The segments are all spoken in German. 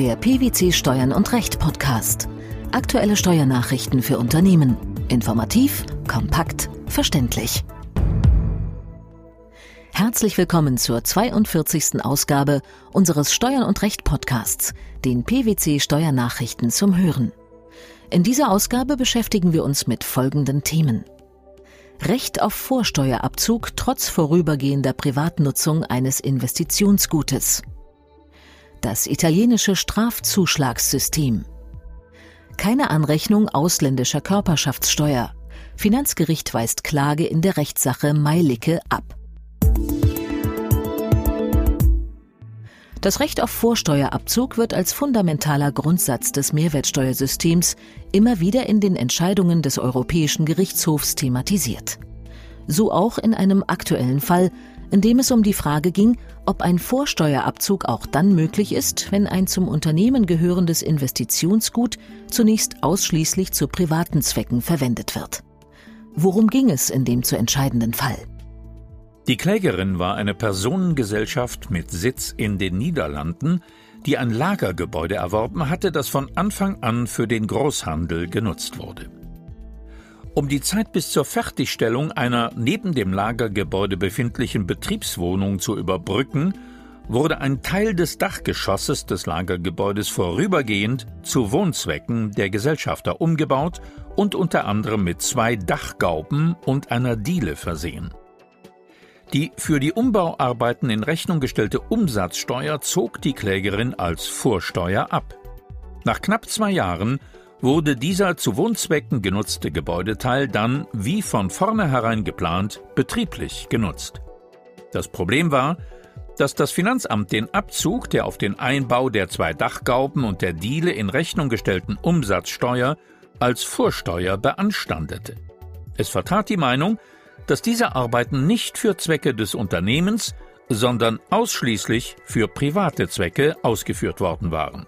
Der PwC Steuern und Recht Podcast. Aktuelle Steuernachrichten für Unternehmen. Informativ, kompakt, verständlich. Herzlich willkommen zur 42. Ausgabe unseres Steuern und Recht Podcasts, den PwC Steuernachrichten zum Hören. In dieser Ausgabe beschäftigen wir uns mit folgenden Themen. Recht auf Vorsteuerabzug trotz vorübergehender Privatnutzung eines Investitionsgutes das italienische Strafzuschlagssystem. Keine Anrechnung ausländischer Körperschaftssteuer. Finanzgericht weist Klage in der Rechtssache Meilicke ab. Das Recht auf Vorsteuerabzug wird als fundamentaler Grundsatz des Mehrwertsteuersystems immer wieder in den Entscheidungen des Europäischen Gerichtshofs thematisiert. So auch in einem aktuellen Fall, in dem es um die Frage ging, ob ein Vorsteuerabzug auch dann möglich ist, wenn ein zum Unternehmen gehörendes Investitionsgut zunächst ausschließlich zu privaten Zwecken verwendet wird. Worum ging es in dem zu entscheidenden Fall? Die Klägerin war eine Personengesellschaft mit Sitz in den Niederlanden, die ein Lagergebäude erworben hatte, das von Anfang an für den Großhandel genutzt wurde. Um die Zeit bis zur Fertigstellung einer neben dem Lagergebäude befindlichen Betriebswohnung zu überbrücken, wurde ein Teil des Dachgeschosses des Lagergebäudes vorübergehend zu Wohnzwecken der Gesellschafter umgebaut und unter anderem mit zwei Dachgauben und einer Diele versehen. Die für die Umbauarbeiten in Rechnung gestellte Umsatzsteuer zog die Klägerin als Vorsteuer ab. Nach knapp zwei Jahren wurde dieser zu Wohnzwecken genutzte Gebäudeteil dann, wie von vornherein geplant, betrieblich genutzt. Das Problem war, dass das Finanzamt den Abzug der auf den Einbau der zwei Dachgauben und der Diele in Rechnung gestellten Umsatzsteuer als Vorsteuer beanstandete. Es vertrat die Meinung, dass diese Arbeiten nicht für Zwecke des Unternehmens, sondern ausschließlich für private Zwecke ausgeführt worden waren.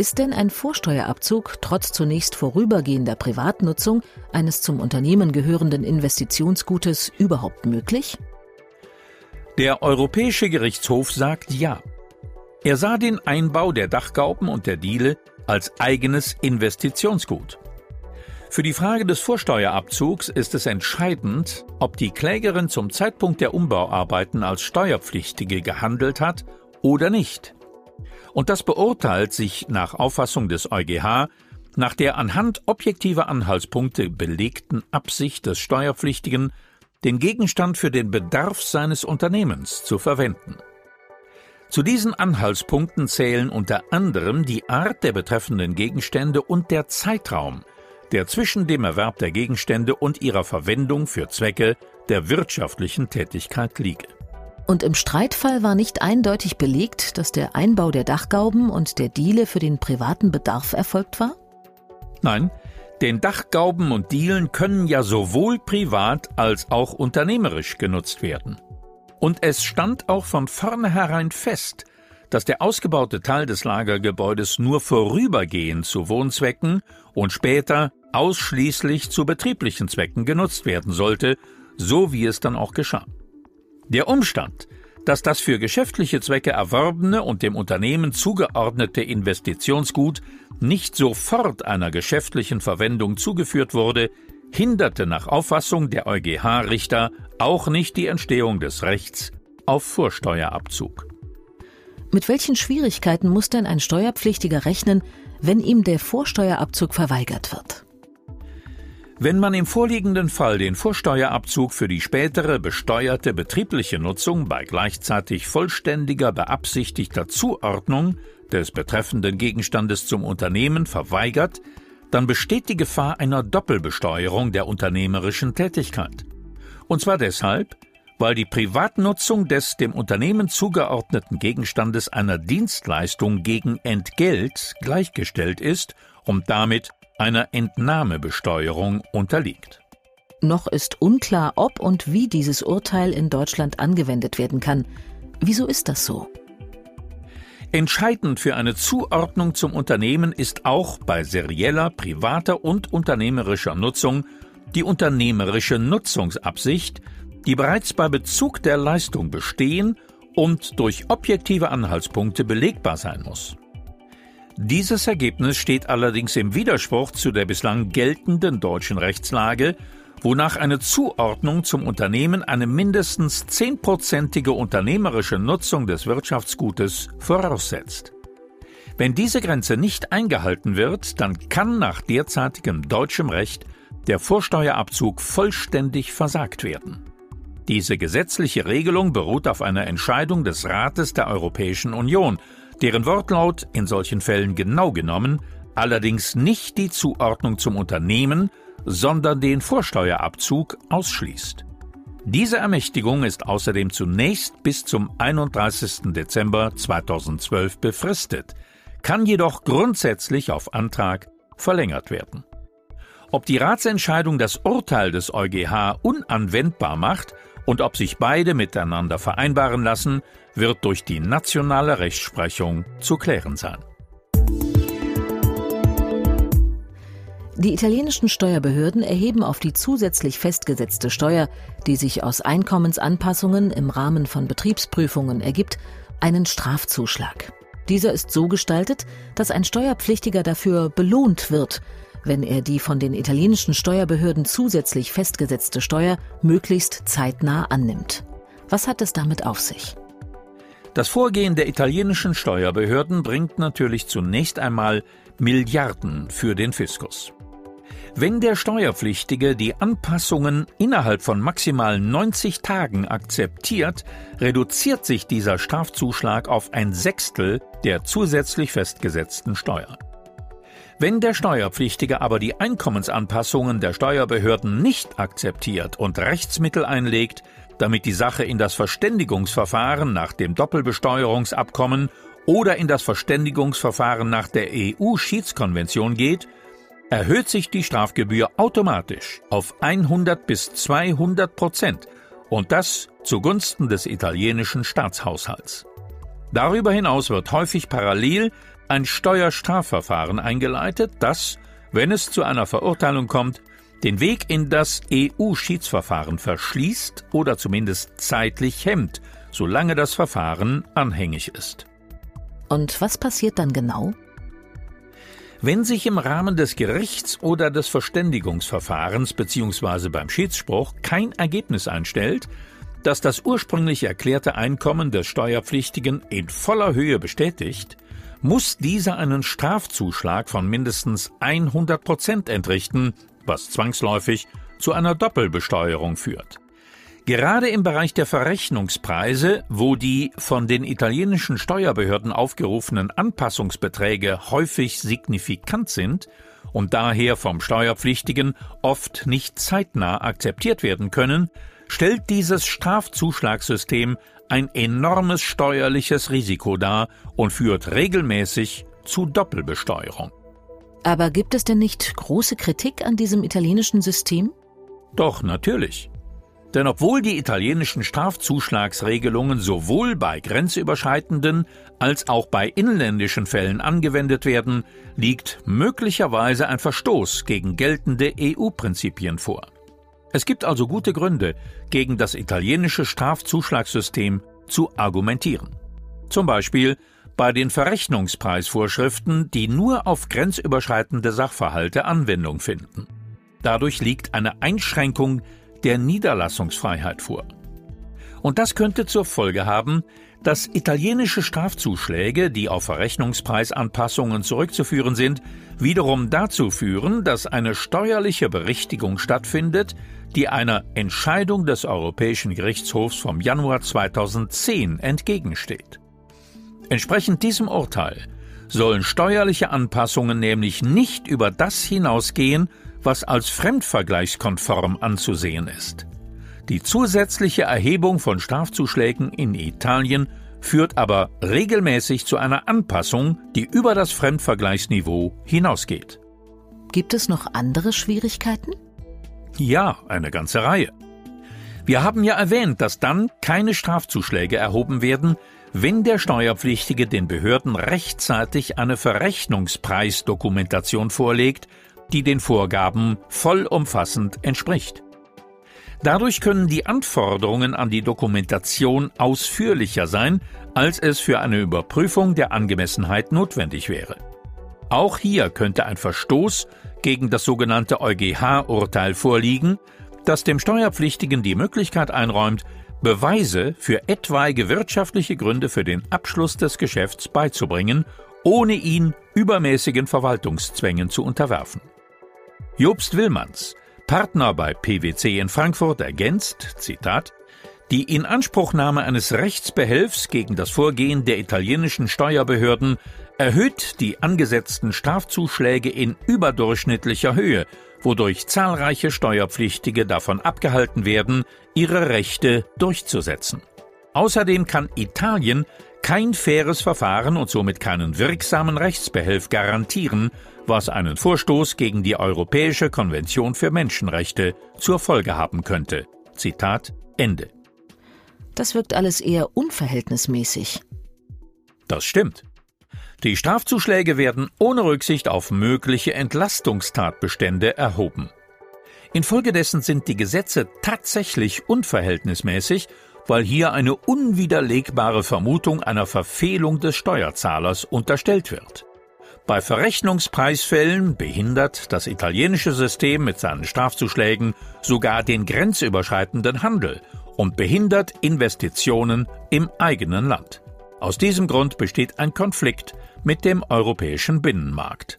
Ist denn ein Vorsteuerabzug trotz zunächst vorübergehender Privatnutzung eines zum Unternehmen gehörenden Investitionsgutes überhaupt möglich? Der Europäische Gerichtshof sagt ja. Er sah den Einbau der Dachgauben und der Diele als eigenes Investitionsgut. Für die Frage des Vorsteuerabzugs ist es entscheidend, ob die Klägerin zum Zeitpunkt der Umbauarbeiten als Steuerpflichtige gehandelt hat oder nicht. Und das beurteilt sich nach Auffassung des EuGH nach der anhand objektiver Anhaltspunkte belegten Absicht des Steuerpflichtigen, den Gegenstand für den Bedarf seines Unternehmens zu verwenden. Zu diesen Anhaltspunkten zählen unter anderem die Art der betreffenden Gegenstände und der Zeitraum, der zwischen dem Erwerb der Gegenstände und ihrer Verwendung für Zwecke der wirtschaftlichen Tätigkeit liege. Und im Streitfall war nicht eindeutig belegt, dass der Einbau der Dachgauben und der Diele für den privaten Bedarf erfolgt war? Nein, denn Dachgauben und Dielen können ja sowohl privat als auch unternehmerisch genutzt werden. Und es stand auch von vornherein fest, dass der ausgebaute Teil des Lagergebäudes nur vorübergehend zu Wohnzwecken und später ausschließlich zu betrieblichen Zwecken genutzt werden sollte, so wie es dann auch geschah. Der Umstand, dass das für geschäftliche Zwecke erworbene und dem Unternehmen zugeordnete Investitionsgut nicht sofort einer geschäftlichen Verwendung zugeführt wurde, hinderte nach Auffassung der EuGH-Richter auch nicht die Entstehung des Rechts auf Vorsteuerabzug. Mit welchen Schwierigkeiten muss denn ein Steuerpflichtiger rechnen, wenn ihm der Vorsteuerabzug verweigert wird? Wenn man im vorliegenden Fall den Vorsteuerabzug für die spätere besteuerte betriebliche Nutzung bei gleichzeitig vollständiger beabsichtigter Zuordnung des betreffenden Gegenstandes zum Unternehmen verweigert, dann besteht die Gefahr einer Doppelbesteuerung der unternehmerischen Tätigkeit. Und zwar deshalb, weil die Privatnutzung des dem Unternehmen zugeordneten Gegenstandes einer Dienstleistung gegen Entgelt gleichgestellt ist und damit einer Entnahmebesteuerung unterliegt. Noch ist unklar, ob und wie dieses Urteil in Deutschland angewendet werden kann. Wieso ist das so? Entscheidend für eine Zuordnung zum Unternehmen ist auch bei serieller, privater und unternehmerischer Nutzung die unternehmerische Nutzungsabsicht, die bereits bei Bezug der Leistung bestehen und durch objektive Anhaltspunkte belegbar sein muss. Dieses Ergebnis steht allerdings im Widerspruch zu der bislang geltenden deutschen Rechtslage, wonach eine Zuordnung zum Unternehmen eine mindestens zehnprozentige unternehmerische Nutzung des Wirtschaftsgutes voraussetzt. Wenn diese Grenze nicht eingehalten wird, dann kann nach derzeitigem deutschem Recht der Vorsteuerabzug vollständig versagt werden. Diese gesetzliche Regelung beruht auf einer Entscheidung des Rates der Europäischen Union, deren Wortlaut in solchen Fällen genau genommen allerdings nicht die Zuordnung zum Unternehmen, sondern den Vorsteuerabzug ausschließt. Diese Ermächtigung ist außerdem zunächst bis zum 31. Dezember 2012 befristet, kann jedoch grundsätzlich auf Antrag verlängert werden. Ob die Ratsentscheidung das Urteil des EuGH unanwendbar macht und ob sich beide miteinander vereinbaren lassen, wird durch die nationale Rechtsprechung zu klären sein. Die italienischen Steuerbehörden erheben auf die zusätzlich festgesetzte Steuer, die sich aus Einkommensanpassungen im Rahmen von Betriebsprüfungen ergibt, einen Strafzuschlag. Dieser ist so gestaltet, dass ein Steuerpflichtiger dafür belohnt wird, wenn er die von den italienischen Steuerbehörden zusätzlich festgesetzte Steuer möglichst zeitnah annimmt. Was hat es damit auf sich? Das Vorgehen der italienischen Steuerbehörden bringt natürlich zunächst einmal Milliarden für den Fiskus. Wenn der Steuerpflichtige die Anpassungen innerhalb von maximal 90 Tagen akzeptiert, reduziert sich dieser Strafzuschlag auf ein Sechstel der zusätzlich festgesetzten Steuer. Wenn der Steuerpflichtige aber die Einkommensanpassungen der Steuerbehörden nicht akzeptiert und Rechtsmittel einlegt, damit die Sache in das Verständigungsverfahren nach dem Doppelbesteuerungsabkommen oder in das Verständigungsverfahren nach der EU-Schiedskonvention geht, erhöht sich die Strafgebühr automatisch auf 100 bis 200 Prozent und das zugunsten des italienischen Staatshaushalts. Darüber hinaus wird häufig parallel ein Steuerstrafverfahren eingeleitet, das, wenn es zu einer Verurteilung kommt, den Weg in das EU-Schiedsverfahren verschließt oder zumindest zeitlich hemmt, solange das Verfahren anhängig ist. Und was passiert dann genau? Wenn sich im Rahmen des Gerichts oder des Verständigungsverfahrens bzw. beim Schiedsspruch kein Ergebnis einstellt, das das ursprünglich erklärte Einkommen des Steuerpflichtigen in voller Höhe bestätigt, muss dieser einen Strafzuschlag von mindestens 100 Prozent entrichten, was zwangsläufig zu einer Doppelbesteuerung führt. Gerade im Bereich der Verrechnungspreise, wo die von den italienischen Steuerbehörden aufgerufenen Anpassungsbeträge häufig signifikant sind und daher vom Steuerpflichtigen oft nicht zeitnah akzeptiert werden können, stellt dieses Strafzuschlagssystem ein enormes steuerliches Risiko dar und führt regelmäßig zu Doppelbesteuerung. Aber gibt es denn nicht große Kritik an diesem italienischen System? Doch, natürlich. Denn obwohl die italienischen Strafzuschlagsregelungen sowohl bei grenzüberschreitenden als auch bei inländischen Fällen angewendet werden, liegt möglicherweise ein Verstoß gegen geltende EU-Prinzipien vor. Es gibt also gute Gründe, gegen das italienische Strafzuschlagssystem zu argumentieren. Zum Beispiel bei den Verrechnungspreisvorschriften, die nur auf grenzüberschreitende Sachverhalte Anwendung finden. Dadurch liegt eine Einschränkung der Niederlassungsfreiheit vor. Und das könnte zur Folge haben, dass italienische Strafzuschläge, die auf Verrechnungspreisanpassungen zurückzuführen sind, wiederum dazu führen, dass eine steuerliche Berichtigung stattfindet, die einer Entscheidung des Europäischen Gerichtshofs vom Januar 2010 entgegensteht. Entsprechend diesem Urteil sollen steuerliche Anpassungen nämlich nicht über das hinausgehen, was als fremdvergleichskonform anzusehen ist. Die zusätzliche Erhebung von Strafzuschlägen in Italien führt aber regelmäßig zu einer Anpassung, die über das Fremdvergleichsniveau hinausgeht. Gibt es noch andere Schwierigkeiten? Ja, eine ganze Reihe. Wir haben ja erwähnt, dass dann keine Strafzuschläge erhoben werden, wenn der Steuerpflichtige den Behörden rechtzeitig eine Verrechnungspreisdokumentation vorlegt, die den Vorgaben vollumfassend entspricht. Dadurch können die Anforderungen an die Dokumentation ausführlicher sein, als es für eine Überprüfung der Angemessenheit notwendig wäre. Auch hier könnte ein Verstoß gegen das sogenannte EuGH-Urteil vorliegen, das dem Steuerpflichtigen die Möglichkeit einräumt, Beweise für etwaige wirtschaftliche Gründe für den Abschluss des Geschäfts beizubringen, ohne ihn übermäßigen Verwaltungszwängen zu unterwerfen. Jobst Willmanns, Partner bei PwC in Frankfurt, ergänzt, Zitat, die Inanspruchnahme eines Rechtsbehelfs gegen das Vorgehen der italienischen Steuerbehörden erhöht die angesetzten Strafzuschläge in überdurchschnittlicher Höhe, wodurch zahlreiche Steuerpflichtige davon abgehalten werden, ihre Rechte durchzusetzen. Außerdem kann Italien kein faires Verfahren und somit keinen wirksamen Rechtsbehelf garantieren, was einen Vorstoß gegen die Europäische Konvention für Menschenrechte zur Folge haben könnte. Zitat Ende. Das wirkt alles eher unverhältnismäßig. Das stimmt. Die Strafzuschläge werden ohne Rücksicht auf mögliche Entlastungstatbestände erhoben. Infolgedessen sind die Gesetze tatsächlich unverhältnismäßig, weil hier eine unwiderlegbare Vermutung einer Verfehlung des Steuerzahlers unterstellt wird. Bei Verrechnungspreisfällen behindert das italienische System mit seinen Strafzuschlägen sogar den grenzüberschreitenden Handel und behindert Investitionen im eigenen Land. Aus diesem Grund besteht ein Konflikt mit dem europäischen Binnenmarkt.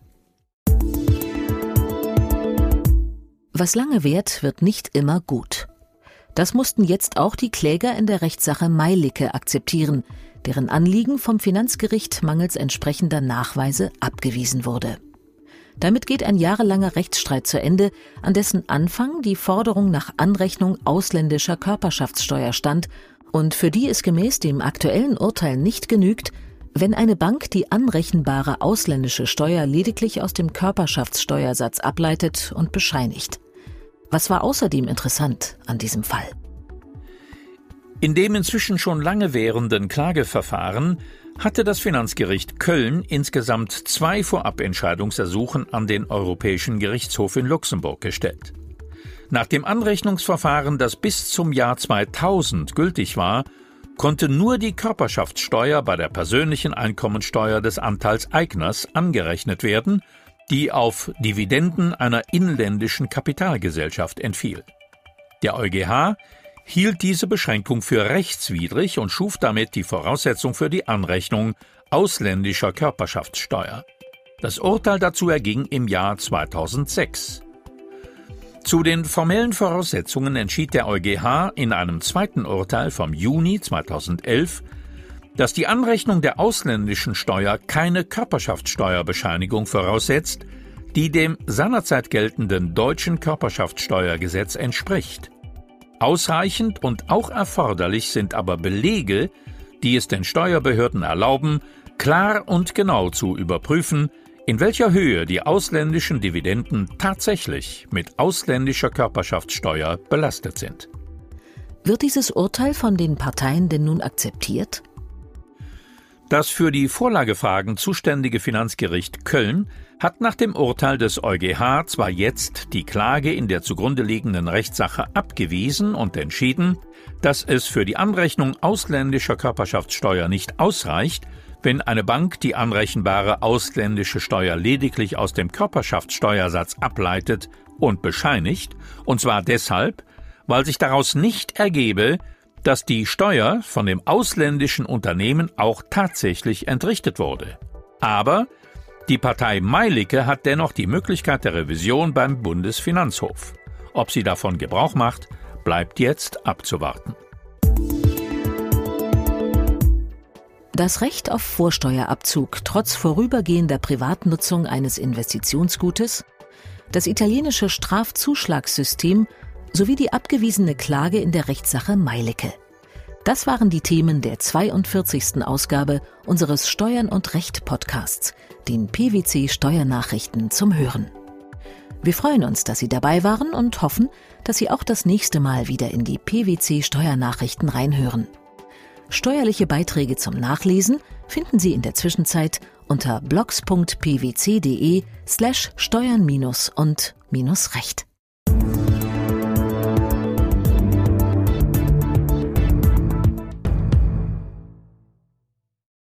Was lange währt, wird nicht immer gut. Das mussten jetzt auch die Kläger in der Rechtssache Meilicke akzeptieren, deren Anliegen vom Finanzgericht mangels entsprechender Nachweise abgewiesen wurde. Damit geht ein jahrelanger Rechtsstreit zu Ende, an dessen Anfang die Forderung nach Anrechnung ausländischer Körperschaftssteuer stand und für die es gemäß dem aktuellen Urteil nicht genügt, wenn eine Bank die anrechenbare ausländische Steuer lediglich aus dem Körperschaftssteuersatz ableitet und bescheinigt. Was war außerdem interessant an diesem Fall? In dem inzwischen schon lange währenden Klageverfahren hatte das Finanzgericht Köln insgesamt zwei Vorabentscheidungsersuchen an den Europäischen Gerichtshof in Luxemburg gestellt. Nach dem Anrechnungsverfahren, das bis zum Jahr 2000 gültig war, konnte nur die Körperschaftssteuer bei der persönlichen Einkommensteuer des Anteils Eigners angerechnet werden, die auf Dividenden einer inländischen Kapitalgesellschaft entfiel. Der EuGH hielt diese Beschränkung für rechtswidrig und schuf damit die Voraussetzung für die Anrechnung ausländischer Körperschaftssteuer. Das Urteil dazu erging im Jahr 2006. Zu den formellen Voraussetzungen entschied der EuGH in einem zweiten Urteil vom Juni 2011, dass die Anrechnung der ausländischen Steuer keine Körperschaftssteuerbescheinigung voraussetzt, die dem seinerzeit geltenden deutschen Körperschaftssteuergesetz entspricht. Ausreichend und auch erforderlich sind aber Belege, die es den Steuerbehörden erlauben, klar und genau zu überprüfen, in welcher Höhe die ausländischen Dividenden tatsächlich mit ausländischer Körperschaftssteuer belastet sind. Wird dieses Urteil von den Parteien denn nun akzeptiert? Das für die Vorlagefragen zuständige Finanzgericht Köln hat nach dem Urteil des EuGH zwar jetzt die Klage in der zugrunde liegenden Rechtssache abgewiesen und entschieden, dass es für die Anrechnung ausländischer Körperschaftssteuer nicht ausreicht, wenn eine Bank die anrechenbare ausländische Steuer lediglich aus dem Körperschaftssteuersatz ableitet und bescheinigt, und zwar deshalb, weil sich daraus nicht ergebe, dass die Steuer von dem ausländischen Unternehmen auch tatsächlich entrichtet wurde. Aber die Partei Meilicke hat dennoch die Möglichkeit der Revision beim Bundesfinanzhof. Ob sie davon Gebrauch macht, bleibt jetzt abzuwarten. Das Recht auf Vorsteuerabzug trotz vorübergehender Privatnutzung eines Investitionsgutes, das italienische Strafzuschlagssystem sowie die abgewiesene Klage in der Rechtssache Meilicke. Das waren die Themen der 42. Ausgabe unseres Steuern und Recht Podcasts, den PwC Steuernachrichten zum Hören. Wir freuen uns, dass Sie dabei waren und hoffen, dass Sie auch das nächste Mal wieder in die PwC Steuernachrichten reinhören. Steuerliche Beiträge zum Nachlesen finden Sie in der Zwischenzeit unter blogs.pwc.de slash steuern- und minus recht.